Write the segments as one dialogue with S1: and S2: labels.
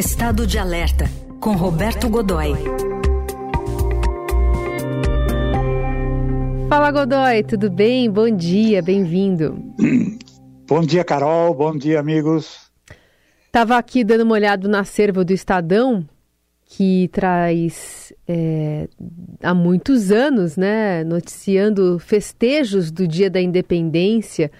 S1: Estado de Alerta, com Roberto Godoy.
S2: Fala Godoy, tudo bem? Bom dia, bem-vindo.
S3: Bom dia, Carol. Bom dia, amigos.
S2: Tava aqui dando uma olhada no acervo do Estadão, que traz é, há muitos anos, né, noticiando festejos do Dia da Independência.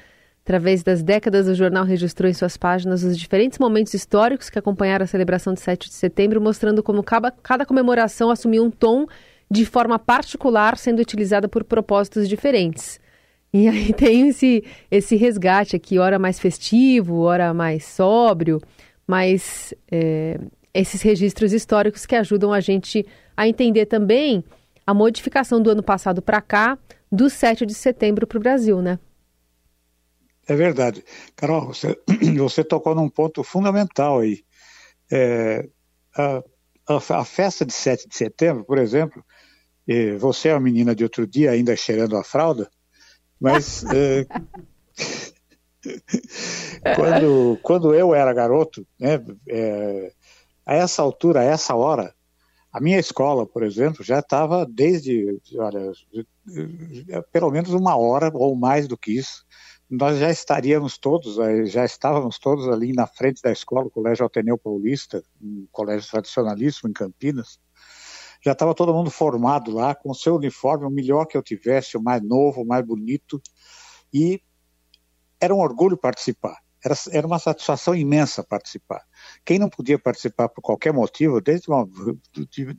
S2: Através das décadas, o jornal registrou em suas páginas os diferentes momentos históricos que acompanharam a celebração de 7 de setembro, mostrando como cada, comemoração assumiu um tom de forma particular, sendo utilizada por propósitos diferentes. E aí tem esse, esse resgate aqui, hora mais festivo, hora mais sóbrio, mas é, esses registros históricos que ajudam a gente a entender também a modificação do ano passado para cá, do 7 de setembro para o Brasil, né?
S3: É verdade. Carol, você, você tocou num ponto fundamental aí. É, a, a, a, festa de 7 de setembro, por exemplo, você é uma menina de outro dia ainda cheirando a fralda, mas é, quando, quando eu era garoto, né, é, a essa altura, a essa hora, a minha escola, por exemplo, já estava desde, olha, pelo menos uma hora ou mais do que isso, nós já estaríamos todos, eh, já estávamos todos ali na frente da escola, o Colégio Ateneu Paulista, um colégio tradicionalíssimo em Campinas. Já estava todo mundo formado lá, com o seu uniforme, o melhor que eu tivesse, o mais novo, o mais bonito. E era um orgulho participar. Era, era uma satisfação imensa participar. Quem não podia participar por qualquer motivo, desde, uma,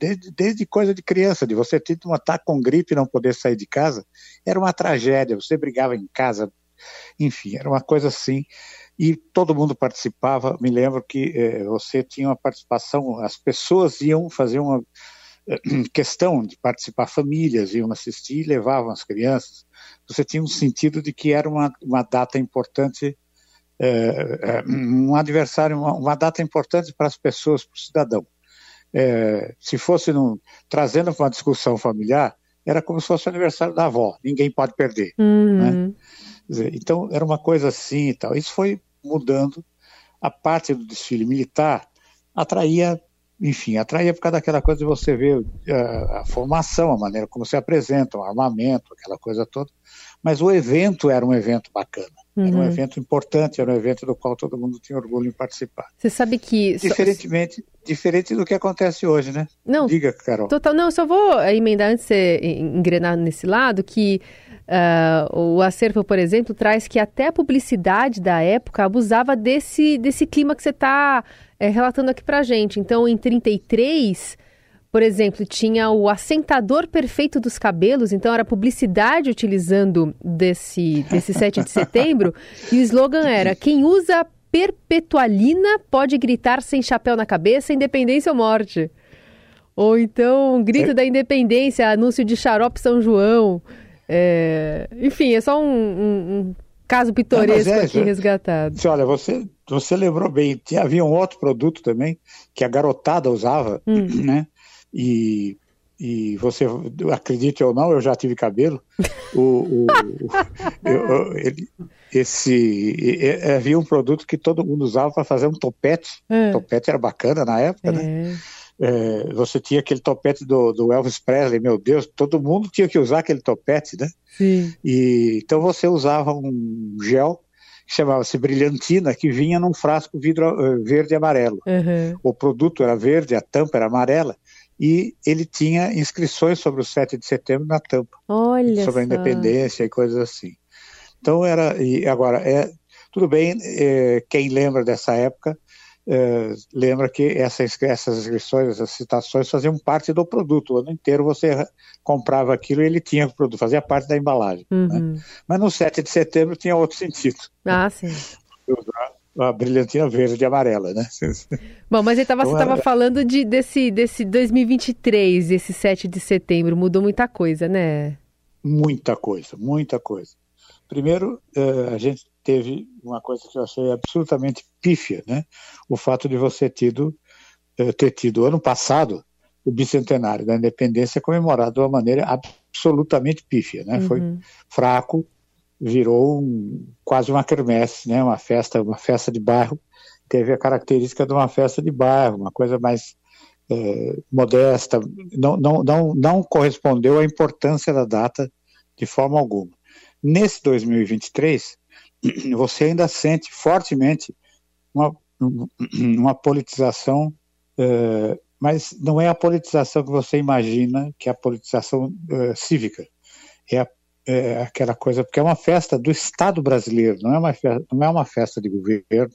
S3: desde, desde coisa de criança, de você ter um ataque com gripe e não poder sair de casa, era uma tragédia. Você brigava em casa, enfim, era uma coisa assim. E todo mundo participava. Me lembro que eh, você tinha uma participação, as pessoas iam fazer uma eh, questão de participar, famílias iam assistir e levavam as crianças. Você tinha um sentido de que era uma, uma data importante é, um adversário, uma, uma, data importante para as pessoas, para o cidadão. É, se fosse num, trazendo para uma discussão familiar, era como se fosse o aniversário da avó, ninguém pode perder. Uhum. Né? Dizer, então, era uma coisa assim e tal. Isso foi mudando. A parte do desfile militar atraía, enfim, atraía por causa daquela coisa de você ver a, a formação, a maneira como se apresenta, o armamento, aquela coisa toda. Mas o evento era um evento bacana. Uhum. Era um uhum. evento importante, era um evento do qual todo mundo tinha orgulho em participar.
S2: Você sabe que.
S3: Diferentemente, diferente do que acontece hoje, né?
S2: Não.
S3: Diga, Carol.
S2: Total, não, eu só vou emendar antes de você engrenar nesse lado que. Uh, o acervo, por exemplo, traz que até a publicidade da época abusava desse, desse clima que você está é, relatando aqui pra gente. Então, em 33, por exemplo, tinha o assentador perfeito dos cabelos, então era publicidade utilizando desse, desse 7 de setembro, e o slogan era: quem usa perpetualina pode gritar sem chapéu na cabeça, independência ou morte. Ou então, grito é. da independência, anúncio de xarope São João. É... Enfim, é só um, um, um caso pitoresco é, aqui resgatado.
S3: Olha, você, você lembrou bem, havia um outro produto também que a garotada usava, hum. né? E, e você acredite ou não, eu já tive cabelo. O, o, eu, ele, esse havia um produto que todo mundo usava para fazer um topete. É. Topete era bacana na época, né? é. né? É, você tinha aquele topete do, do, Elvis Presley, meu Deus, todo mundo tinha que usar aquele topete, né? Sim. E então você usava um gel que chamava-se brilhantina, que vinha num frasco vidro uh, verde e amarelo. Uhum. O produto era verde, a tampa era amarela e ele tinha inscrições sobre o 7 de setembro na tampa,
S2: Olha
S3: sobre só. a independência e coisas assim. Então era, e agora, é, tudo bem, é, quem lembra dessa época, é, lembra que essa, essas inscrições, essas citações faziam parte do produto, o ano inteiro você comprava aquilo e ele tinha o produto, fazia parte da embalagem. Né? Uhum. Né? Mas no 7 de setembro tinha outro sentido.
S2: Ah, sim
S3: a brilhantina verde e amarela, né?
S2: Bom, mas tava, você estava falando de, desse, desse 2023, esse 7 de setembro, mudou muita coisa, né?
S3: Muita coisa, muita coisa. Primeiro, uh, a gente teve uma coisa que eu achei absolutamente pífia, né? O fato de você tido, uh, ter tido ano passado o bicentenário da independência comemorado de uma maneira absolutamente pífia, né? Uhum. Foi fraco, virou um, quase uma quermesse, né? Uma festa, uma festa de bairro teve a característica de uma festa de bairro, uma coisa mais é, modesta, não, não, não, não correspondeu à importância da data de forma alguma. Nesse 2023, você ainda sente fortemente uma, uma politização, é, mas não é a politização que você imagina, que é a politização é, cívica. É, a, é, aquela coisa, porque é uma festa do Estado brasileiro, não é uma festa, não é uma festa de governo,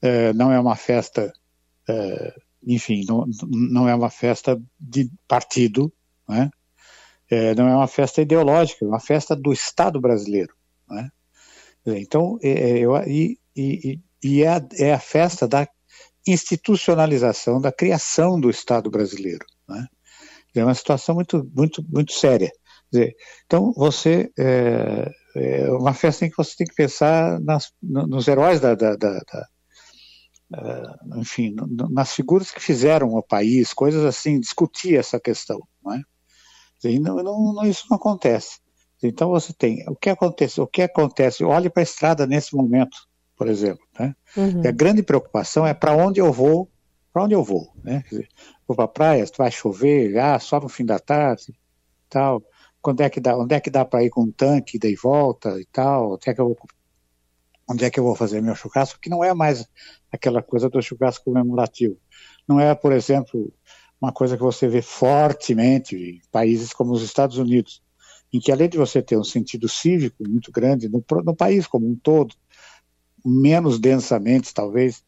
S3: é, não é uma festa, é, enfim, não, não é uma festa de partido, né? não é uma festa ideológica, é uma festa do Estado brasileiro. Né? Então, é, é, eu, e, e, e a, é, a, festa da institucionalização, da criação do Estado brasileiro. Né? É uma situação muito, muito, muito séria. Dizer, então, você. É, é, uma festa em que você tem que pensar nas, nos heróis da, da, da, da uh, enfim, nas figuras que fizeram o país, coisas assim, discutir essa questão. Não é? E não, não, isso não acontece. Então você tem o que acontece, o que acontece. Olhe para a estrada nesse momento, por exemplo. Né? Uhum. a grande preocupação é para onde eu vou, para onde eu vou. Né? Dizer, vou para a praia, vai chover, ah, só no fim da tarde, tal. Quando é que dá, onde é que dá para ir com um tanque e volta e tal? Onde é que eu vou, onde é que eu vou fazer meu churrasco? Que não é mais aquela coisa do churrasco comemorativo. Não é, por exemplo, uma coisa que você vê fortemente em países como os Estados Unidos, em que além de você ter um sentido cívico muito grande no, no país como um todo, menos densamente, talvez,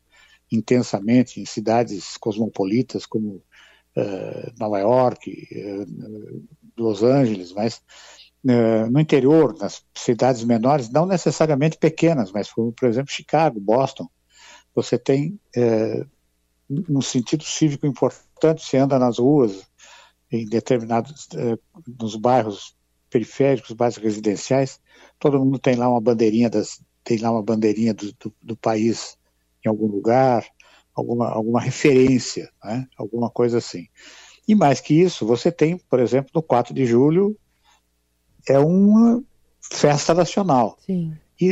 S3: intensamente, em cidades cosmopolitas como Nova York, uh, Los Angeles, mas uh, no interior, nas cidades menores, não necessariamente pequenas, mas como, por exemplo, Chicago, Boston, você tem um sentido cívico importante, você anda nas ruas, em determinados, eh, nos bairros periféricos, bairros residenciais, todo mundo tem lá uma bandeirinha das, tem lá uma bandeirinha do, do, do país em algum lugar, alguma, alguma referência, né? alguma coisa assim. E mais que isso, você tem, por exemplo, no 4 de julho, é uma festa nacional.
S2: Sim.
S3: E,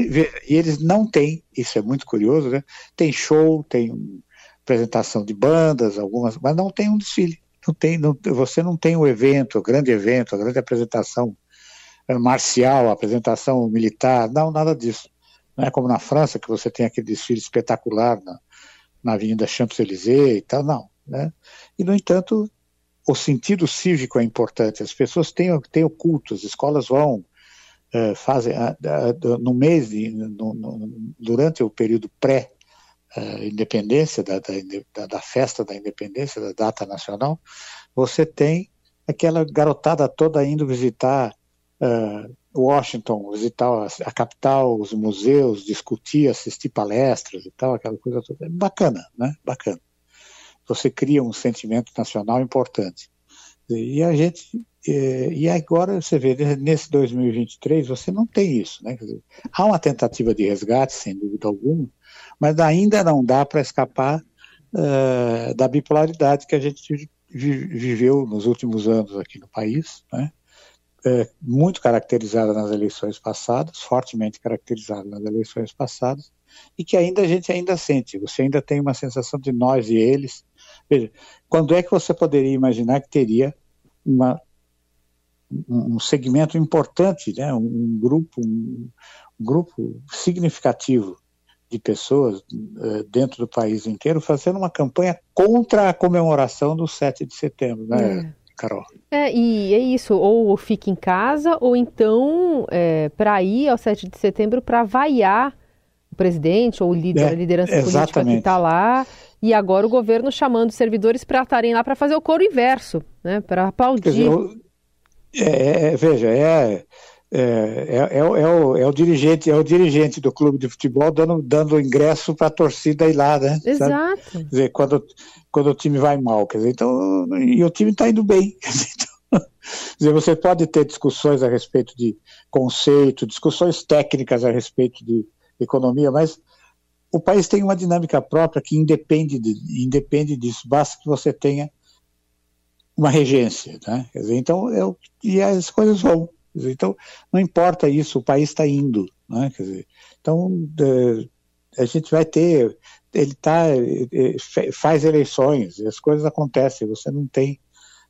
S3: e, eles não têm, isso é muito curioso, né? Tem show, tem apresentação de bandas, algumas, mas não tem um desfile. Não tem, não, você não tem o evento, o grande evento, a grande apresentação eh, marcial, a apresentação militar, não, nada disso. Não é como na França, que você tem aquele desfile espetacular na, na Avenida Champs-Élysées e tal, não. Né? E, no entanto, o sentido cívico é importante. As pessoas têm, têm o culto, as escolas vão, uh, fazem, uh, no mês, de, no, no, durante o período pré uh, independência, da, da, da, festa da independência, da data nacional, você tem aquela garotada toda indo visitar uh, Washington, visitar a, capital, os museus, discutir, assistir palestras e tal, aquela coisa toda. É bacana, né? Bacana. Você cria um sentimento nacional importante. E a gente e agora você vê, nesse 2023, você não tem isso. Né? Dizer, há uma tentativa de resgate, sem dúvida alguma, mas ainda não dá para escapar uh, da bipolaridade que a gente viveu nos últimos anos aqui no país, né? É, muito caracterizada nas eleições passadas, fortemente caracterizada nas eleições passadas, e que ainda a gente ainda sente. Você ainda tem uma sensação de nós e eles. Veja, quando é que você poderia imaginar que teria uma, um segmento importante, né, um grupo, um, um grupo significativo de pessoas uh, dentro do país inteiro fazendo uma campanha contra a comemoração do 7 de setembro, né, é. Carol?
S2: É, e é isso, ou fica em casa, ou então é, para ir ao 7 de setembro para vaiar o presidente ou o líder, é, a liderança exatamente. política que está lá, e agora o governo chamando os servidores para estarem lá para fazer o coro inverso, né, para aplaudir. Dizer, eu,
S3: é, é, veja, é é, é, é, é, o, é, o, dirigente, é o dirigente do clube de futebol dando, dando ingresso para a torcida ir lá, né?
S2: Exato.
S3: Quer dizer, quando, quando o time vai mal, quer dizer, então, e o time está indo bem. Quer dizer, você pode ter discussões a respeito de conceito, discussões técnicas a respeito de economia, mas o país tem uma dinâmica própria que independe, de, independe disso, basta que você tenha uma regência, né? Quer dizer, então, eu, e as coisas vão. Então, não importa isso, o país está indo. Né? Quer dizer, então, a gente vai ter, ele tá, faz eleições, as coisas acontecem, você não tem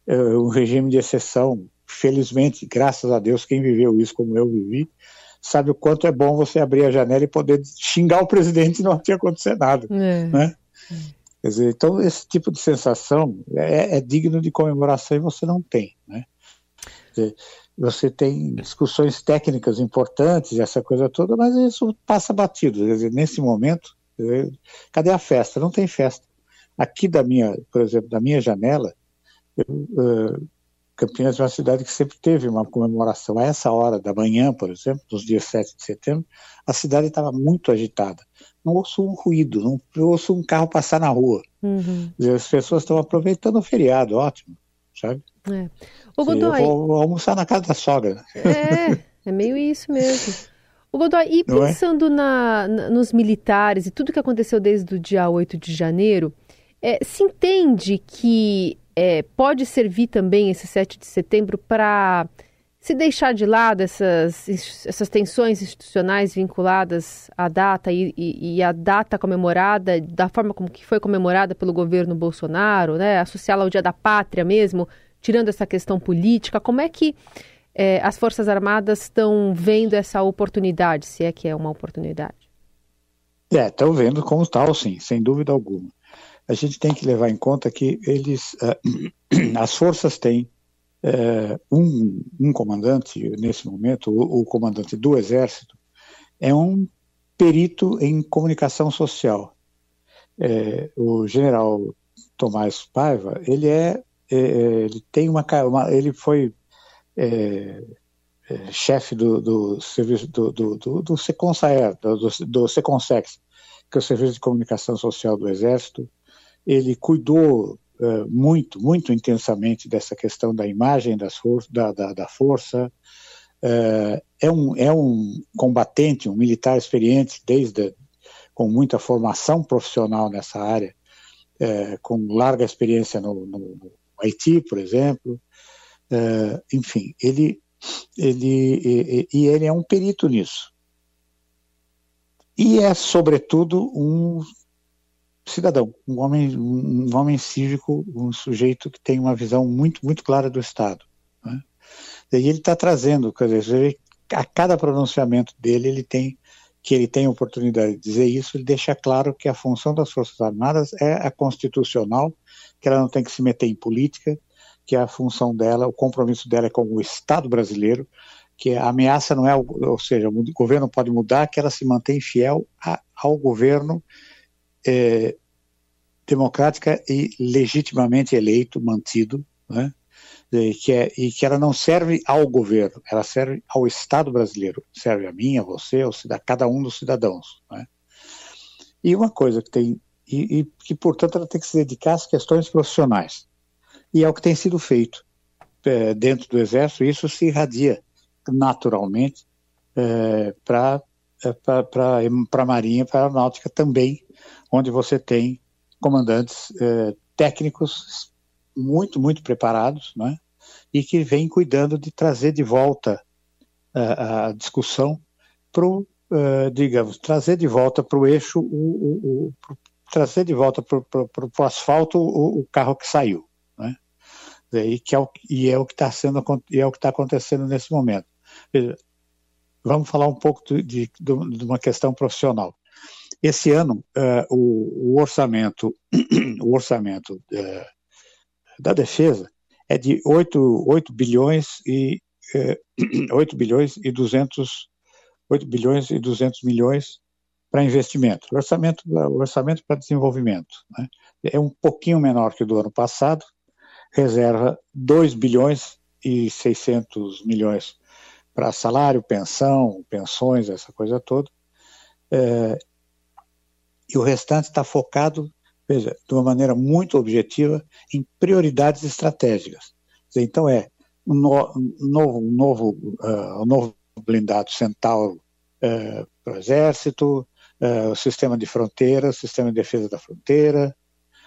S3: um regime de exceção. Felizmente, graças a Deus, quem viveu isso como eu vivi, sabe o quanto é bom você abrir a janela e poder xingar o presidente e não tinha acontecido nada. É. Né? Quer dizer, então esse tipo de sensação é, é, digno de comemoração e você não tem. Né? Dizer, você tem discussões técnicas importantes, essa coisa toda, mas isso passa batido. Quer dizer, nesse momento, dizer, cadê a festa? Não tem festa. Aqui da minha, por exemplo, da minha janela, eu, uh, Campinas é uma cidade que sempre teve uma comemoração. A essa hora da manhã, por exemplo, nos dias 7 de setembro, a cidade estava muito agitada. Não ouço um ruído, não ouço um carro passar na rua. Uhum. As pessoas estão aproveitando o feriado, ótimo, sabe? É. O Godoy... Eu vou almoçar na casa da sogra.
S2: É, é meio isso mesmo. O Godoy, e é? pensando é? na, na, nos militares e tudo que aconteceu desde o dia 8 de janeiro, é, se entende que é, pode servir também esse 7 de setembro para se deixar de lado essas, essas tensões institucionais vinculadas à data e, e, e, a data comemorada, da forma como que foi comemorada pelo governo Bolsonaro, né, associá-la ao Dia da Pátria mesmo, tirando essa questão política, como é que é, as Forças Armadas estão vendo essa oportunidade, se é que é uma oportunidade?
S3: É, estão vendo como tal, sim, sem dúvida alguma a gente tem que levar em conta que eles, uh, as forças têm uh, um, um, comandante, nesse momento, o, o, comandante do Exército, é um perito em comunicação social. É, o general Tomás Paiva, ele é, é ele tem uma, uma ele foi é, é, chefe do, do, serviço do, do, do, do Seconsaer, do, do Seconsex, que é o Serviço de Comunicação Social do Exército, ele cuidou uh, muito, muito intensamente dessa questão da imagem das for da, da, da, força. Uh, é, um, é um combatente, um militar experiente, desde com muita formação profissional nessa área, com larga experiência no, no Haiti, por exemplo. enfim, ele, ele e, e ele é um perito nisso. E é, sobretudo, um cidadão, um homem, um homem cívico, um sujeito que tem uma visão muito, muito clara do Estado. Né? E ele está trazendo, quer dizer, a cada pronunciamento dele, ele tem que ele tem oportunidade de dizer isso, ele deixa claro que a função das Forças Armadas é a constitucional, que ela não tem que se meter em política, que a função dela, o compromisso dela é com o Estado brasileiro, que a ameaça não é, ou seja, o governo pode mudar, que ela se mantém fiel a, ao governo é, democrática e legitimamente eleito, mantido, né? E que, é, e que ela não serve ao governo, ela serve ao Estado brasileiro, serve a mim, a você, ao, a cada um dos cidadãos. Né? E uma coisa que tem, e, e, que portanto ela tem que se dedicar às questões profissionais. E é o que tem sido feito é, dentro do Exército, e isso se irradia naturalmente é, para é, para a Marinha, para a Aeronáutica também, onde você tem comandantes eh, técnicos muito, muito preparados, né, e que vêm cuidando de trazer de volta uh, a discussão para uh, digamos, trazer de volta para o eixo, o, o, o trazer de volta para o asfalto o, o, carro que saiu, né, e, que é o, e é o que está sendo, e é o que está acontecendo nesse momento. Vamos falar um pouco de, de, de uma questão profissional. Esse ano, uh, o, o, orçamento, o orçamento uh, da defesa é de 8, 8 bilhões e eh, 8 bilhões e 200 8 bilhões e 200 milhões para investimento. Orçamento, orçamento para desenvolvimento né? é um pouquinho menor que o do ano passado, reserva 2 bilhões e 600 milhões para salário, pensão, pensões, essa coisa toda. É, e o restante está focado, veja, de uma maneira muito objetiva, em prioridades estratégicas. Então é um, no, novo, um novo, uh, um novo blindado Centauro uh, para o Exército, uh, o sistema de fronteira, o sistema de defesa da fronteira,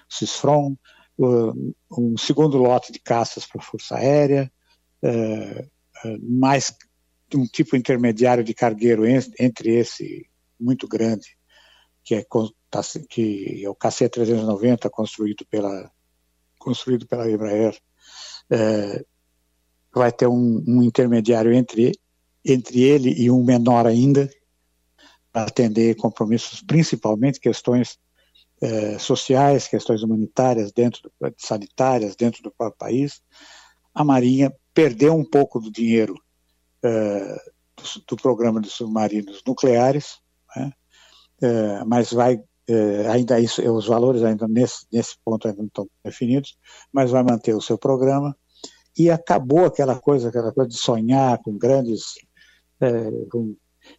S3: o CISFRON, um segundo lote de caças para a Força Aérea, mais um tipo intermediário de cargueiro entre esse muito grande que é que é o KC-390, construído pela, construído pela Embraer, é, vai ter um, um, intermediário entre, entre ele e um menor ainda, para atender compromissos, principalmente questões é, sociais, questões humanitárias, dentro sanitárias, dentro do próprio país. A Marinha perdeu um pouco do dinheiro é, do, do, programa de submarinos nucleares, né? é, mas vai é, ainda isso, os valores ainda nesse, nesse ponto ainda não estão definidos, mas vai manter o seu programa e acabou aquela coisa, aquela coisa de sonhar com grandes, é, com,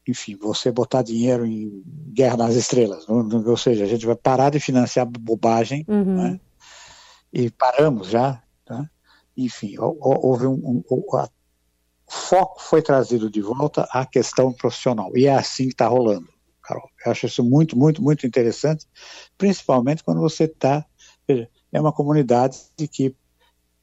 S3: enfim, você botar dinheiro em Guerra nas Estrelas, ou seja, a gente vai parar de financiar bobagem, uhum. né? e paramos já, tá? enfim, houve um, um, o foco foi trazido de volta à questão profissional, e é assim que está rolando. Carol. Eu acho isso muito, muito, muito interessante, principalmente quando você está. É uma comunidade de que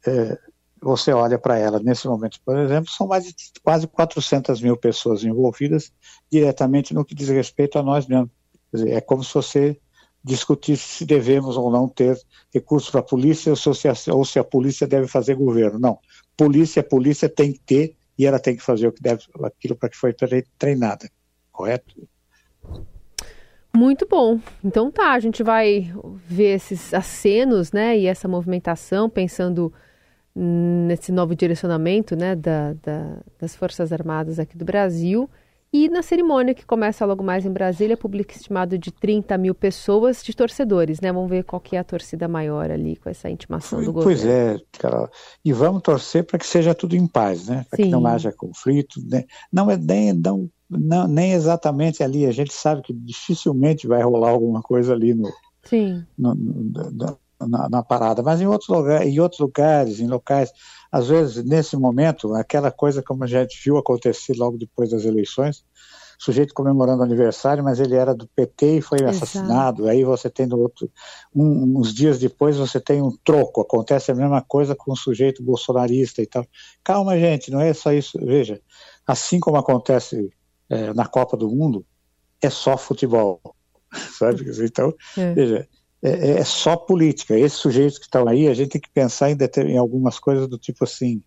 S3: é, você olha para ela nesse momento, por exemplo, são mais de quase 400 mil pessoas envolvidas diretamente no que diz respeito a nós mesmos. Dizer, é como se você discutisse se devemos ou não ter recursos para a polícia ou se, a, ou se a polícia deve fazer governo. Não. Polícia, a polícia tem que ter e ela tem que fazer o que deve, aquilo para que foi treinada. Correto?
S2: Muito bom. Então tá, a gente vai ver esses acenos, né, e essa movimentação, pensando nesse novo direcionamento, né, da, da, das Forças Armadas aqui do Brasil. E na cerimônia que começa logo mais em Brasília, público estimado de 30 mil pessoas de torcedores, né? Vamos ver qual que é a torcida maior ali com essa intimação do
S3: pois
S2: governo.
S3: Pois é, Carol. E vamos torcer para que seja tudo em paz, né? Para que não haja conflito. Né? Não é nem, não não, nem exatamente ali. A gente sabe que dificilmente vai rolar alguma coisa ali no, no, no na, na, parada, mas em outros, lugar, em outros lugares, em locais, às vezes nesse momento, aquela coisa como a gente viu acontecer logo depois das eleições, sujeito comemorando aniversário, mas ele era do PT e foi Exato. assassinado. Aí você tem no outro, um, uns dias depois você tem um troco. Acontece a mesma coisa com um sujeito bolsonarista e tal. Calma, gente, não é só isso. Veja, assim como acontece é, na Copa do Mundo é só futebol, sabe? Então, é. veja, é, é, é, só política. Esses sujeitos que estão aí, a gente tem que pensar em, em algumas coisas do tipo assim,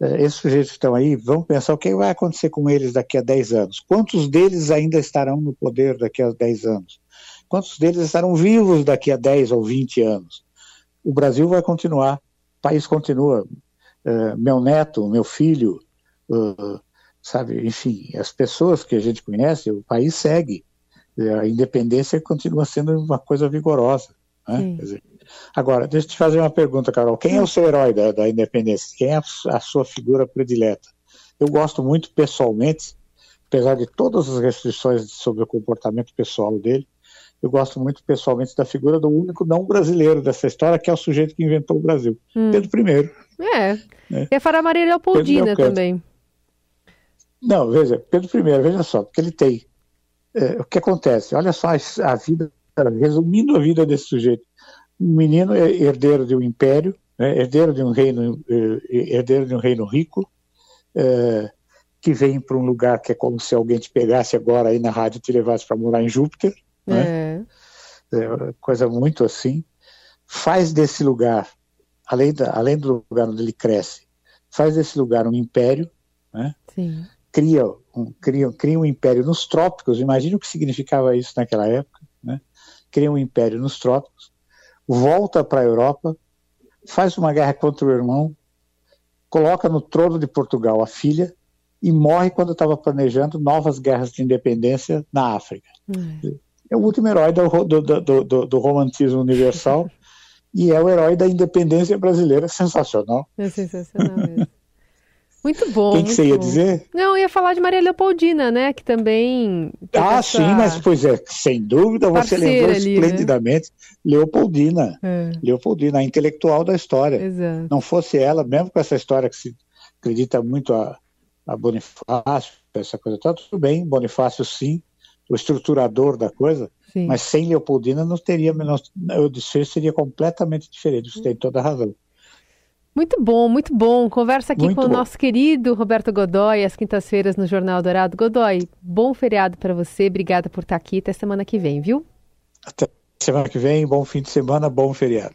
S3: é, esses sujeitos que estão aí, vamos pensar o que vai acontecer com eles daqui a 10 anos. Quantos deles ainda estarão no poder daqui a 10 anos? Quantos deles estarão vivos daqui a 10 ou 20 anos? O Brasil vai continuar, o país continua. Uh, meu neto, meu filho, uh, sabe? Enfim, as pessoas que a gente conhece, o país segue. A independência continua sendo uma coisa vigorosa. Né? Dizer, agora, deixa eu te fazer uma pergunta, Carol. Quem é o seu herói da, da independência? Quem é a, sua figura predileta? Eu gosto muito pessoalmente, apesar de todas as restrições sobre o comportamento pessoal dele, eu gosto muito pessoalmente da figura do único não brasileiro dessa história, que é o sujeito que inventou o Brasil, hum. Pedro I.
S2: É. é. E a Fara Maria Leopoldina também.
S3: Não, veja, Pedro I, veja só, porque ele tem. É, o que acontece? Olha só a vida, resumindo a vida desse sujeito. Um menino é herdeiro de um império, né, herdeiro de um reino, é, herdeiro de um reino rico, é, que vem para um lugar que é como se alguém te pegasse agora aí na rádio e te levasse para morar em Júpiter, né? é. coisa muito assim. Faz desse lugar, além, da, além do lugar onde ele cresce, faz desse lugar um império, né? Sim cria um, cria, cria um império nos trópicos, imagine o que significava isso naquela época, né? cria um império nos trópicos, volta para a Europa, faz uma guerra contra o irmão, coloca no trono de Portugal a filha e morre quando estava planejando novas guerras de independência na África. Hum. É o último herói do, do, do, do, do romantismo universal e é o herói da independência brasileira, sensacional.
S2: É sensacional mesmo. Muito bom.
S3: Quem que você ia dizer?
S2: Não, eu ia falar de Maria Leopoldina, né? Que também.
S3: Ah, essa... sim, mas pois é, sem dúvida você lembrou ali, né? esplendidamente né? Leopoldina. É. Leopoldina, a intelectual da história. Exato. Não fosse ela, mesmo com essa história que se acredita muito a, a Bonifácio, essa coisa toda, tudo bem, Bonifácio sim, o estruturador da coisa, sim. mas sem Leopoldina não teria, não, o desfecho seria completamente diferente, você tem toda a razão.
S2: Muito bom, muito bom. Conversa aqui muito com bom. o nosso querido Roberto Godoy, às quintas-feiras no Jornal Dourado. Godoy, bom feriado para você. Obrigada por estar aqui. Até semana que vem, viu?
S3: Até. semana que vem, bom fim de semana, bom feriado.